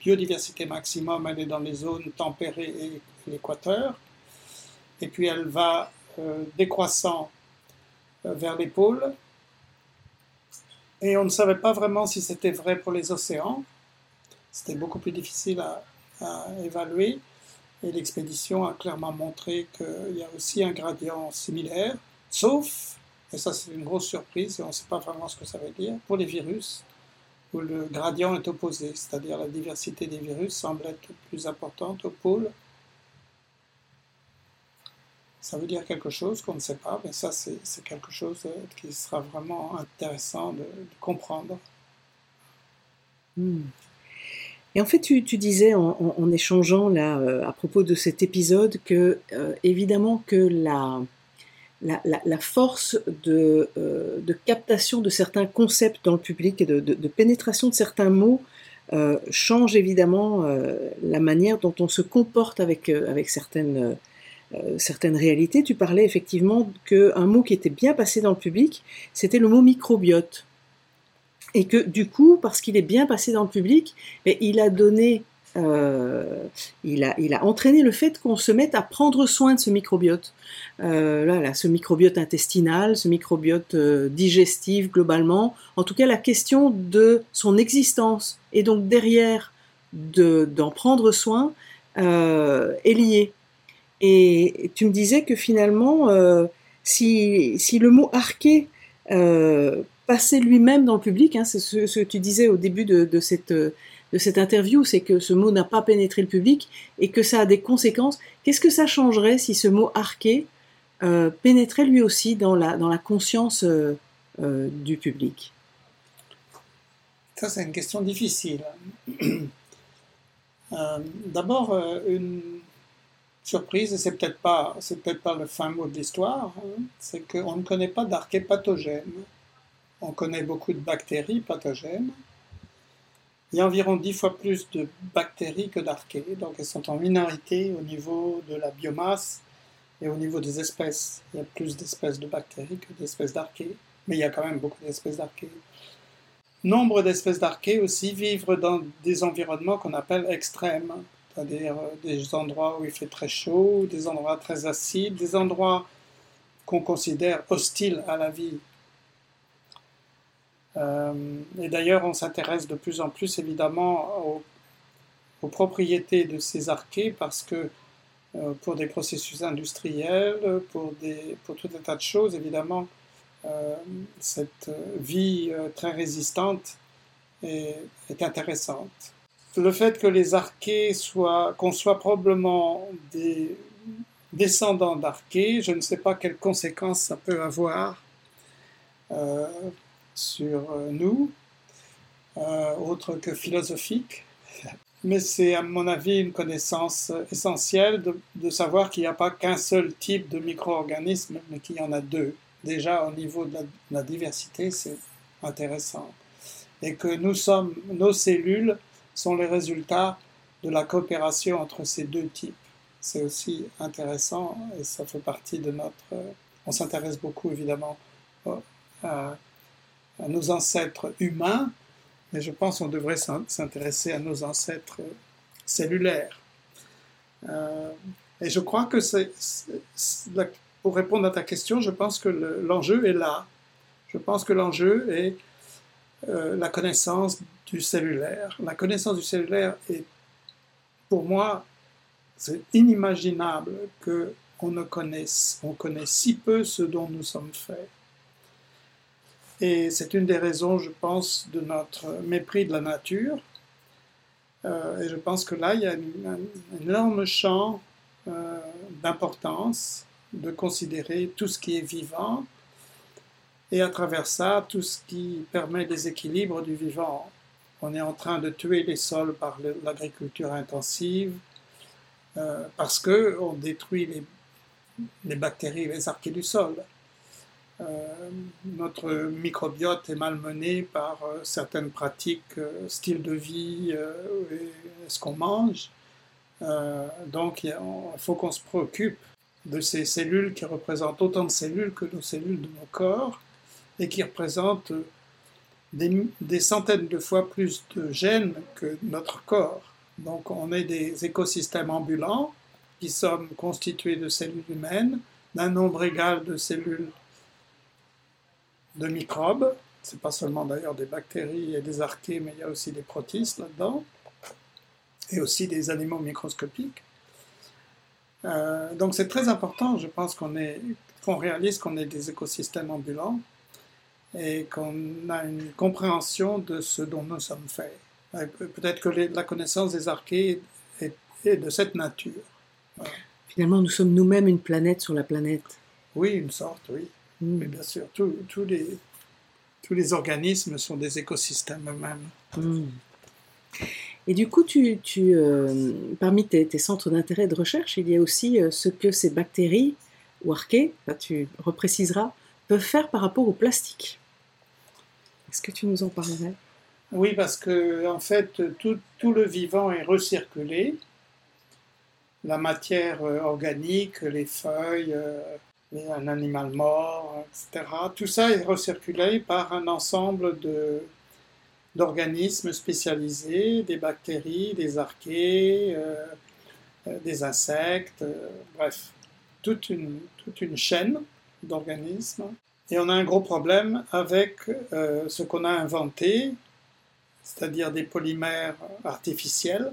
biodiversité maximum, elle est dans les zones tempérées et l'équateur, et puis elle va euh, décroissant euh, vers les pôles, et on ne savait pas vraiment si c'était vrai pour les océans, c'était beaucoup plus difficile à évaluer. Et l'expédition a clairement montré qu'il y a aussi un gradient similaire, sauf, et ça c'est une grosse surprise, et on ne sait pas vraiment ce que ça veut dire, pour les virus, où le gradient est opposé, c'est-à-dire la diversité des virus semble être plus importante au pôle Ça veut dire quelque chose qu'on ne sait pas, mais ça, c'est quelque chose euh, qui sera vraiment intéressant de, comprendre. Hmm. Et en fait, tu, disais en, échangeant là euh, à propos de cet épisode que évidemment que la, force de, captation de certains concepts dans le public et de, de pénétration de certains mots euh, change évidemment euh, la manière dont on se comporte avec, euh, avec certaines, certaines réalités. Tu parlais effectivement qu'un mot qui était bien passé dans le public, c'était le mot microbiote. Et que du coup, parce qu'il est bien passé dans le public, il a donné euh, il, a, entraîné le fait qu'on se mette à prendre soin de ce microbiote. Euh, ce microbiote intestinal, ce microbiote euh, digestif globalement, en tout cas la question de son existence et donc derrière d'en prendre soin est liée. Et tu me disais que finalement, si, si, le mot arché passait lui-même dans le public, hein, c'est ce, que tu disais au début de, de cette de cette interview, c'est que ce mot n'a pas pénétré le public et que ça a des conséquences. Qu'est-ce que ça changerait si ce mot arché euh, pénétrait lui aussi dans la, dans la conscience euh, euh, du public? Ça, c'est une question difficile. D'abord, une surprise, et c'est peut-être pas, peut-être pas le fin mot de l'histoire, hein, c'est qu'on ne connaît pas d'arché pathogène. On connaît beaucoup de bactéries pathogènes, il y a environ dix fois plus de bactéries que d'archées, donc elles sont en minorité au niveau de la biomasse et au niveau des espèces. Il y a plus d'espèces de bactéries que d'espèces d'archées, mais il y a quand même beaucoup d'espèces d'archées. Nombre d'espèces d'archées aussi vivent dans des environnements qu'on appelle extrêmes, c'est-à-dire euh, des endroits où il fait très chaud, des endroits très acides, des endroits qu'on considère hostiles à la vie, euh, et d'ailleurs, on s'intéresse de plus en plus évidemment aux, propriétés de ces archées parce que euh, pour des processus industriels, pour, tout un tas de choses, évidemment, cette vie très résistante est, intéressante. Le fait que les archées soient, qu'on soit probablement des descendants d'archées, je ne sais pas quelles conséquences ça peut avoir sur euh, nous, euh, autre que philosophique. Mais c'est à mon avis une connaissance essentielle de, savoir qu'il n'y a pas qu'un seul type de micro-organisme, mais qu'il y en a deux. Déjà au niveau de la, diversité, c'est intéressant. Et que nous sommes, nos cellules sont les résultats de la coopération entre ces deux types. C'est aussi intéressant et ça fait partie de notre... On s'intéresse beaucoup évidemment à nos ancêtres humains, mais je pense qu'on devrait s'intéresser à nos ancêtres cellulaires. Euh, et je crois que c'est, pour répondre à ta question, je pense que l'enjeu est là. Je pense que l'enjeu est euh, la connaissance du cellulaire. La connaissance du cellulaire est, pour moi, c'est inimaginable que on ne connaisse, on connaît si peu ce dont nous sommes faits. Et c'est une des raisons, je pense, de notre mépris de la nature. Euh, et je pense que là, il y a un, énorme champ euh, d'importance de considérer tout ce qui est vivant et à travers ça, tout ce qui permet des équilibres du vivant. On est en train de tuer les sols par l'agriculture intensive euh, parce qu'on détruit les, les bactéries, les archées du sol. Euh, notre microbiote est malmené par euh, certaines pratiques, style de vie et ce qu'on mange. donc il faut qu'on se préoccupe de ces cellules qui représentent autant de cellules que nos cellules de nos corps et qui représentent des, centaines de fois plus de gènes que notre corps. Donc on est des écosystèmes ambulants qui sommes constitués de cellules humaines, d'un nombre égal de cellules de microbes. C'est pas seulement d'ailleurs des bactéries et des archées, mais il y a aussi des protistes là-dedans, et aussi des animaux microscopiques. Euh, donc c'est très important, je pense qu'on qu'on réalise qu'on est des écosystèmes ambulants et qu'on a une compréhension de ce dont nous sommes faits. Peut-être que la connaissance des archées est, de cette nature. Finalement, nous sommes nous-mêmes une planète sur la planète. Oui, une sorte, oui. Mm. Mais bien sûr, tous les, tous les organismes sont des écosystèmes eux-mêmes. Mm. Et du coup, tu, tu, euh, parmi tes, tes centres d'intérêt et de recherche, il y a aussi euh, ce que ces bactéries, ou archées, là, tu repréciseras, peuvent faire par rapport au plastique. Est-ce que tu nous en parlerais? Oui, parce que en fait, tout, le vivant est recirculé. La matière euh, organique, les feuilles, euh, un animal mort, etc. Tout ça est recirculé par un ensemble d'organismes spécialisés, des bactéries, des archées, euh, des insectes, bref, toute une chaîne d'organismes. Et on a un gros problème avec euh, ce qu'on a inventé, c'est-à-dire des polymères artificiels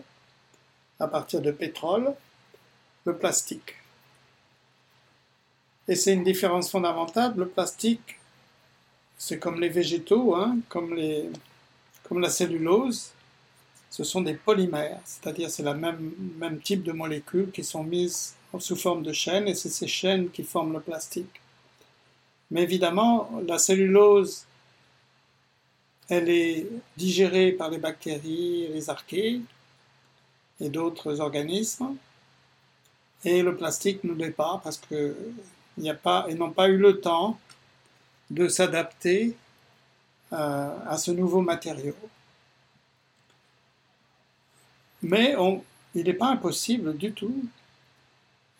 à partir de pétrole, le plastique. Et c'est une différence fondamentale. Le plastique, c'est comme les végétaux, hein, comme, la cellulose, ce sont des polymères, c'est-à-dire c'est le même, même type de molécules qui sont mises sous forme de chaînes et c'est ces chaînes qui forment le plastique. Mais évidemment, la cellulose, elle est digérée par les bactéries, les archées et d'autres organismes. Et le plastique ne l'est pas parce que il n'y a pas, ils n'ont pas eu le temps de s'adapter euh, à ce nouveau matériau. Mais il n'est pas impossible du tout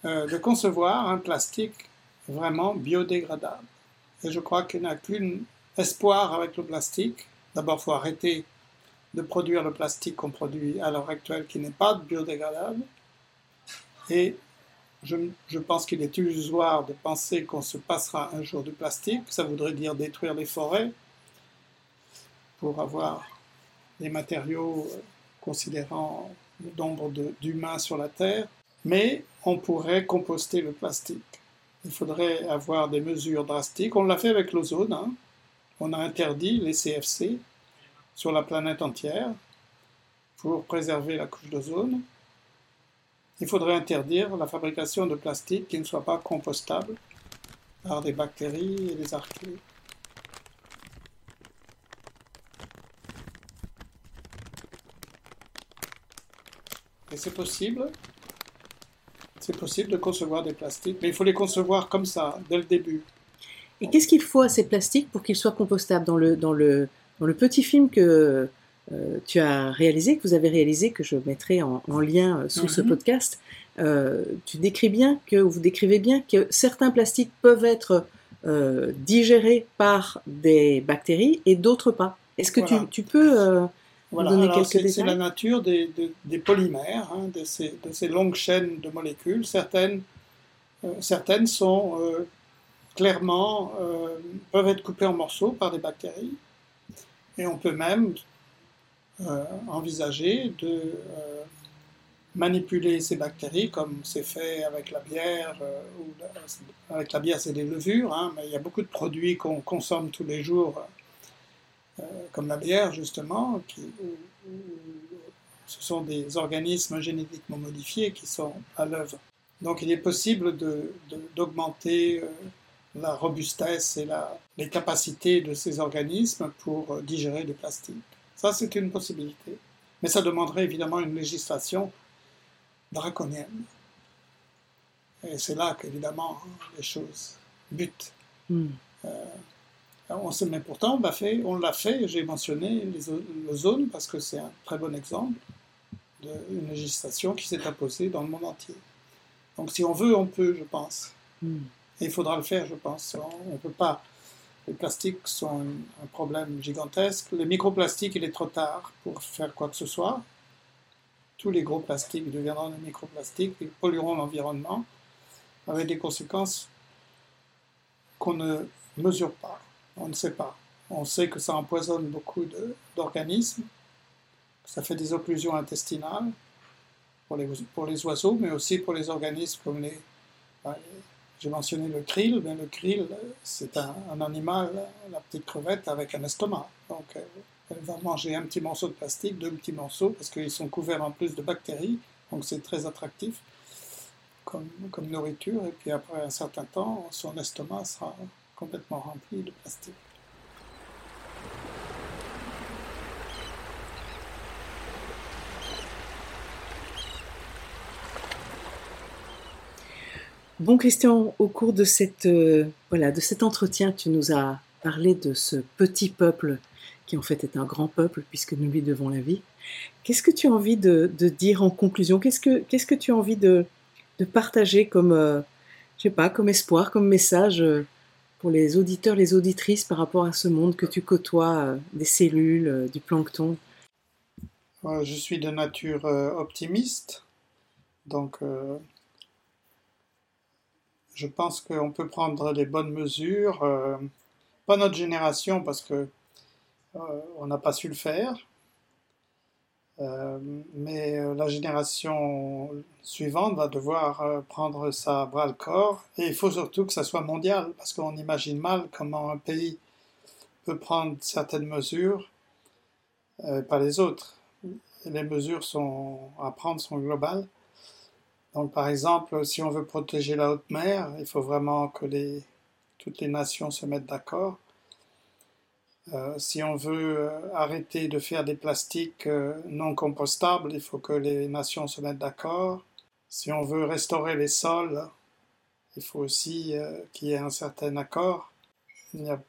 euh, de concevoir un plastique vraiment biodégradable. Et je crois qu'il n'y a qu'un espoir avec le plastique. D'abord, il faut arrêter de produire le plastique qu'on produit à l'heure actuelle qui n'est pas biodégradable. Et je, je pense qu'il est illusoire de penser qu'on se passera un jour du plastique. Ça voudrait dire détruire les forêts pour avoir des matériaux euh, considérant le nombre d'humains sur la Terre. Mais on pourrait composter le plastique. Il faudrait avoir des mesures drastiques. On l'a fait avec l'ozone. hein. On a interdit les CFC sur la planète entière pour préserver la couche d'ozone. Il faudrait interdire la fabrication de plastique qui ne soit pas compostable par des bactéries et des archées. Et c'est possible. C'est possible de concevoir des plastiques, mais il faut les concevoir comme ça, dès le début. Et qu'est-ce qu'il faut à ces plastiques pour qu'ils soient compostables dans le, dans le, dans le petit film que euh, tu as réalisé, que vous avez réalisé, que je mettrai en, en lien euh, sous ce Mhm. podcast, euh, tu décris bien que, ou vous décrivez bien que certains plastiques peuvent être euh, digérés par des bactéries et d'autres pas. Est-ce que Voilà. tu, tu peux Voilà, c'est la nature des, des- des polymères, hein, de, ces, de ces longues chaînes de molécules. Certaines, euh, certaines sont euh, clairement, euh, peuvent être coupées en morceaux par des bactéries. Et on peut même envisager de manipuler ces bactéries comme c'est fait avec la bière. ou la- avec la bière, c'est des levures, hein, mais il y a beaucoup de produits qu'on consomme tous les jours comme la bière justement, qui, ce sont des organismes génétiquement modifiés qui sont à l'œuvre. Donc il est possible d'augmenter euh, la robustesse et la- les capacités de ces organismes pour euh, digérer du plastique. Ça, c'est une possibilité. Mais ça demanderait évidemment une législation draconienne. Et c'est là qu'évidemment les choses butent. hmm, On sait, mais pourtant, on l'a fait, on l'a fait, j'ai mentionné l'ozone parce que c'est un très bon exemple d'une législation qui s'est imposée dans le monde entier. Donc si on veut, on peut, je pense. hmm. Et il faudra le faire, je pense. On ne peut pas. Les plastiques sont un, un problème gigantesque. Les microplastiques, il est trop tard pour faire quoi que ce soit. Tous les gros plastiques deviendront des microplastiques, ils pollueront l'environnement avec des conséquences qu'on ne mesure pas. On ne sait pas. On sait que ça empoisonne beaucoup d'organismes, que ça fait des occlusions intestinales pour les, oiseaux, mais aussi pour les organismes comme les, ben, j'ai mentionné le krill, mais le krill, c'est un, animal, la petite crevette, avec un estomac. Donc, elle, va manger un petit morceau de plastique, deux petits morceaux, parce qu'ils sont couverts en plus de bactéries, donc c'est très attractif comme nourriture, et puis après un certain temps, son estomac sera complètement rempli de plastique. Bon Christian, au cours de, cette, euh, voilà, de cet entretien, tu nous as parlé de ce petit peuple qui en fait est un grand peuple puisque nous lui devons la vie. Qu'est-ce que tu as envie de, dire en conclusion? Qu'est-ce que tu as envie de, partager comme euh, je sais pas comme espoir, comme message euh, pour les auditeurs, les auditrices par rapport à ce monde que tu côtoies, des cellules, du plancton Je suis de nature optimiste, donc je pense qu'on peut prendre les bonnes mesures. Euh, pas notre génération parce que euh, on n'a pas su le faire. Euh, mais la génération suivante va devoir prendre ça bras le corps. Et il faut surtout que ça soit mondial, parce qu'on imagine mal comment un pays peut prendre certaines mesures, pas les autres. les mesures sont, à prendre sont globales. Donc, par exemple, si on veut protéger la haute mer, il faut vraiment que les, toutes les nations se mettent d'accord. Euh, si on veut euh, arrêter de faire des plastiques euh, non compostables, il faut que les nations se mettent d'accord. Si on veut restaurer les sols, il faut aussi qu'il y ait un certain accord. Il y a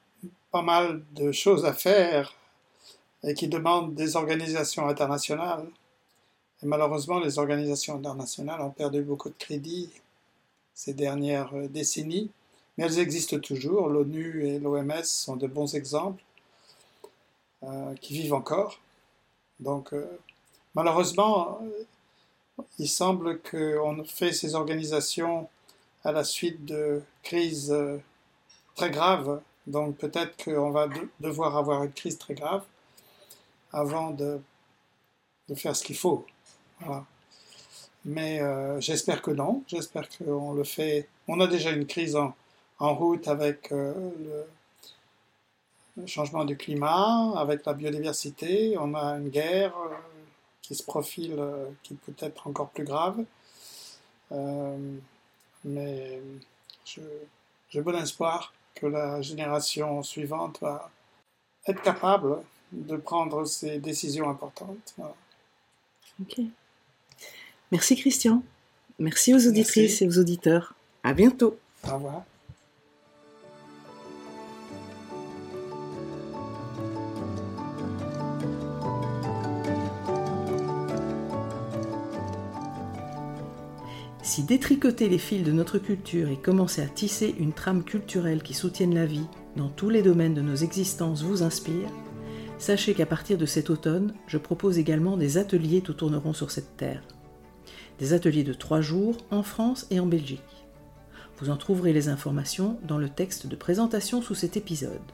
pas mal de choses à faire et qui demandent des organisations internationales. Malheureusement, les organisations internationales ont perdu beaucoup de crédit ces dernières décennies, mais elles existent toujours. L'ONU et l'OMS sont de bons exemples euh, qui vivent encore. Donc, euh, malheureusement, il semble qu'on fait ces organisations à la suite de crises très graves. Donc, peut-être qu'on va devoir avoir une crise très grave avant de, faire ce qu'il faut. Mais euh, j'espère que non. J'espère qu'on le fait. On a déjà une crise en, route avec euh, le, changement du climat, avec la biodiversité. On a une guerre euh, qui se profile, qui peut être encore plus grave. mais j'ai bon espoir que la génération suivante va être capable de prendre ces décisions importantes. Ok. Merci Christian. Merci aux auditrices et aux auditeurs. À bientôt. Au revoir. Si détricoter les fils de notre culture et commencer à tisser une trame culturelle qui soutienne la vie dans tous les domaines de nos existences vous inspire, sachez qu'à partir de cet automne, je propose également des ateliers tout tourneront sur cette terre des ateliers de trois jours en France et en Belgique. Vous en trouverez les informations dans le texte de présentation sous cet épisode.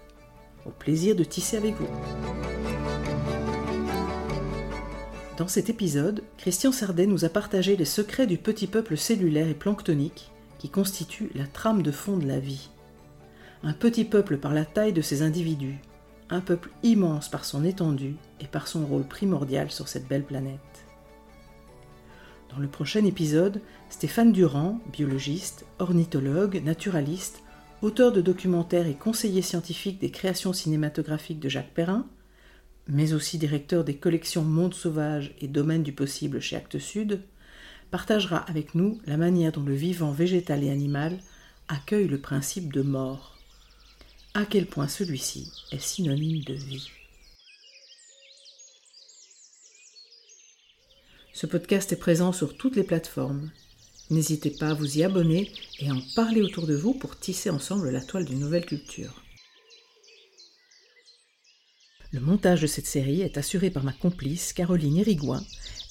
Au plaisir de tisser avec vous. Dans cet épisode, Christian Sardet nous a partagé les secrets du petit peuple cellulaire et planctonique qui constitue la trame de fond de la vie. Un petit peuple par la taille de ses individus, un peuple immense par son étendue et par son rôle primordial sur cette belle planète. Dans le prochain épisode, Stéphane Durand, biologiste, ornithologue, naturaliste, auteur de documentaires et conseiller scientifique des créations cinématographiques de Jacques Perrin, mais aussi directeur des collections Monde Sauvage et Domaine du Possible chez Actes Sud, partagera avec nous la manière dont le vivant végétal et animal accueille le principe de mort. À quel point celui-ci est synonyme de vie. Ce podcast est présent sur toutes les plateformes. N'hésitez pas à vous y abonner et à en parler autour de vous pour tisser ensemble la toile d'une nouvelle culture. Le montage de cette série est assuré par ma complice Caroline Irigoyen,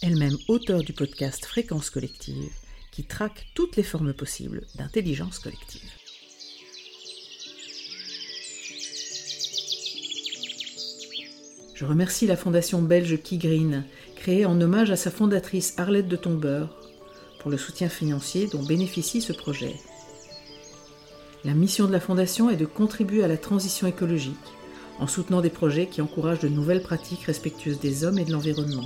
elle-même auteure du podcast Fréquence collective, qui traque toutes les formes possibles d'intelligence collective. Je remercie la fondation belge Green en hommage à sa fondatrice Arlette de Tombeur pour le soutien financier dont bénéficie ce projet. La mission de la Fondation est de contribuer à la transition écologique en soutenant des projets qui encouragent de nouvelles pratiques respectueuses des hommes et de l'environnement.